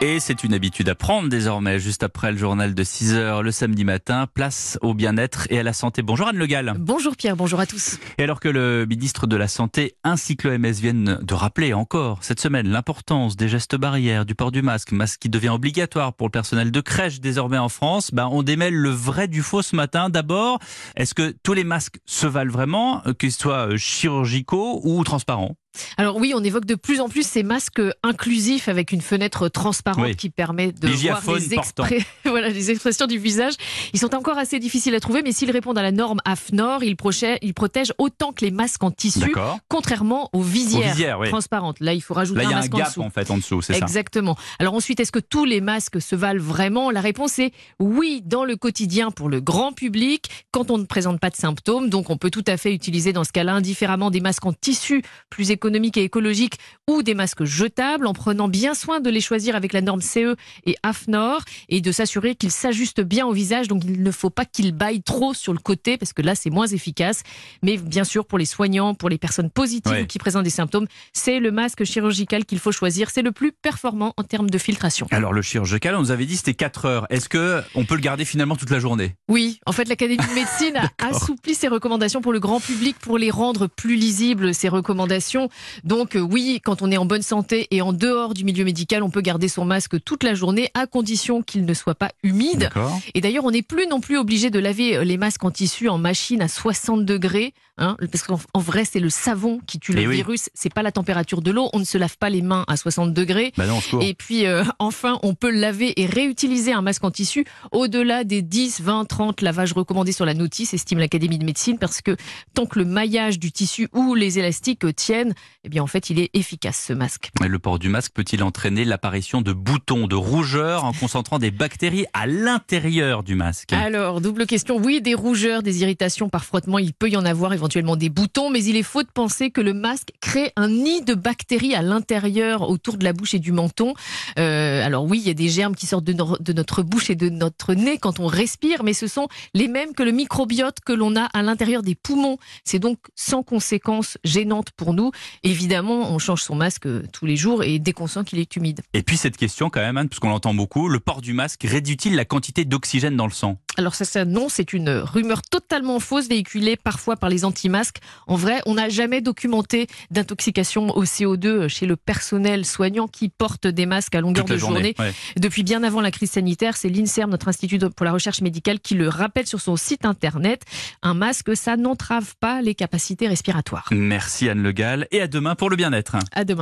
Et c'est une habitude à prendre désormais, juste après le journal de 6 heures le samedi matin. Place au bien-être et à la santé. Bonjour Anne Le Gall. Bonjour Pierre, bonjour à tous. Et alors que le ministre de la Santé ainsi que l'OMS viennent de rappeler encore cette semaine l'importance des gestes barrières, du port du masque, masque qui devient obligatoire pour le personnel de crèche désormais en France, ben on démêle le vrai du faux ce matin. D'abord, est-ce que tous les masques se valent vraiment, qu'ils soient chirurgicaux ou transparents? Alors oui, on évoque de plus en plus ces masques inclusifs avec une fenêtre transparente Oui. qui permet de voir les, portant. expré- voilà, les expressions du visage. Ils sont encore assez difficiles à trouver, mais s'ils répondent à la norme AFNOR, ils, protègent autant que les masques en tissu, contrairement aux visières, Aux visières, oui. transparentes. Là, il faut rajouter Là, un a un masque en gap dessous. en fait en dessous, ça. Exactement. Alors ensuite, est-ce que tous les masques se valent vraiment? La réponse est oui dans le quotidien pour le grand public, quand on ne présente pas de symptômes. Donc on peut tout à fait utiliser dans ce cas-là indifféremment des masques en tissu plus économiques et écologiques ou des masques jetables en prenant bien soin de les choisir avec la norme CE et AFNOR et de s'assurer qu'ils s'ajustent bien au visage. Donc il ne faut pas qu'ils baillent trop sur le côté parce que là c'est moins efficace. Mais bien sûr pour les soignants, pour les personnes positives Ouais. ou qui présentent des symptômes, c'est le masque chirurgical qu'il faut choisir. C'est le plus performant en termes de filtration. Alors le chirurgical, on nous avait dit c'était 4 heures. Est-ce que on peut le garder finalement toute la journée? Oui, en fait, l'Académie de médecine a assoupli ses recommandations pour le grand public pour les rendre plus lisibles, ces recommandations. Donc, euh, oui, quand on est en bonne santé et en dehors du milieu médical, on peut garder son masque toute la journée à condition qu'il ne soit pas humide. Et d'ailleurs, on n'est plus non plus obligé de laver euh, les masques en tissu en machine à 60 degrés, hein, parce qu'en en vrai, c'est le savon qui tue le Eh oui. virus, c'est pas la température de l'eau. On ne se lave pas les mains à 60 degrés. Bah non. Et puis euh, enfin, on peut laver et réutiliser un masque en tissu au-delà des 10, 20, 30 lavages recommandés sur la notice, estime l'Académie de médecine, parce que tant que le maillage du tissu ou les élastiques euh, tiennent, eh bien en fait, il est efficace ce masque. Et Le port du masque peut-il entraîner l'apparition de boutons, de rougeurs en concentrant des bactéries à l'intérieur du masque? Alors, double question. Oui, des rougeurs, des irritations par frottement, il peut y en avoir éventuellement des boutons, mais il est faux de penser que le masque crée un nid de bactéries à l'intérieur, autour de la bouche et du menton. Euh, alors oui, il y a des germes qui sortent de, no- de notre bouche et de notre nez quand on respire, mais ce sont les mêmes que le microbiote que l'on a à l'intérieur des poumons. C'est donc sans conséquences gênantes pour nous. Évidemment, on change son masque euh, tous les jours et dès qu'on sent qu'il est humide. Et puis cette question quand même, Anne, parce qu'on l'entend beaucoup, le port du masque réduit-il la quantité d'oxygène dans le sang? Alors ça, ça non, c'est une rumeur totalement fausse véhiculée parfois par les anti-masques. En vrai, on n'a jamais documenté d'intoxication au CO2 chez le personnel soignant qui porte des masques à longueur de journée. journée. Ouais. Depuis bien avant la crise sanitaire, c'est l'INSERM, notre institut pour la recherche médicale, qui le rappelle sur son site internet. Un masque, ça n'entrave pas les capacités respiratoires. Merci Anne Le Gall et à demain pour le bien-être. À demain.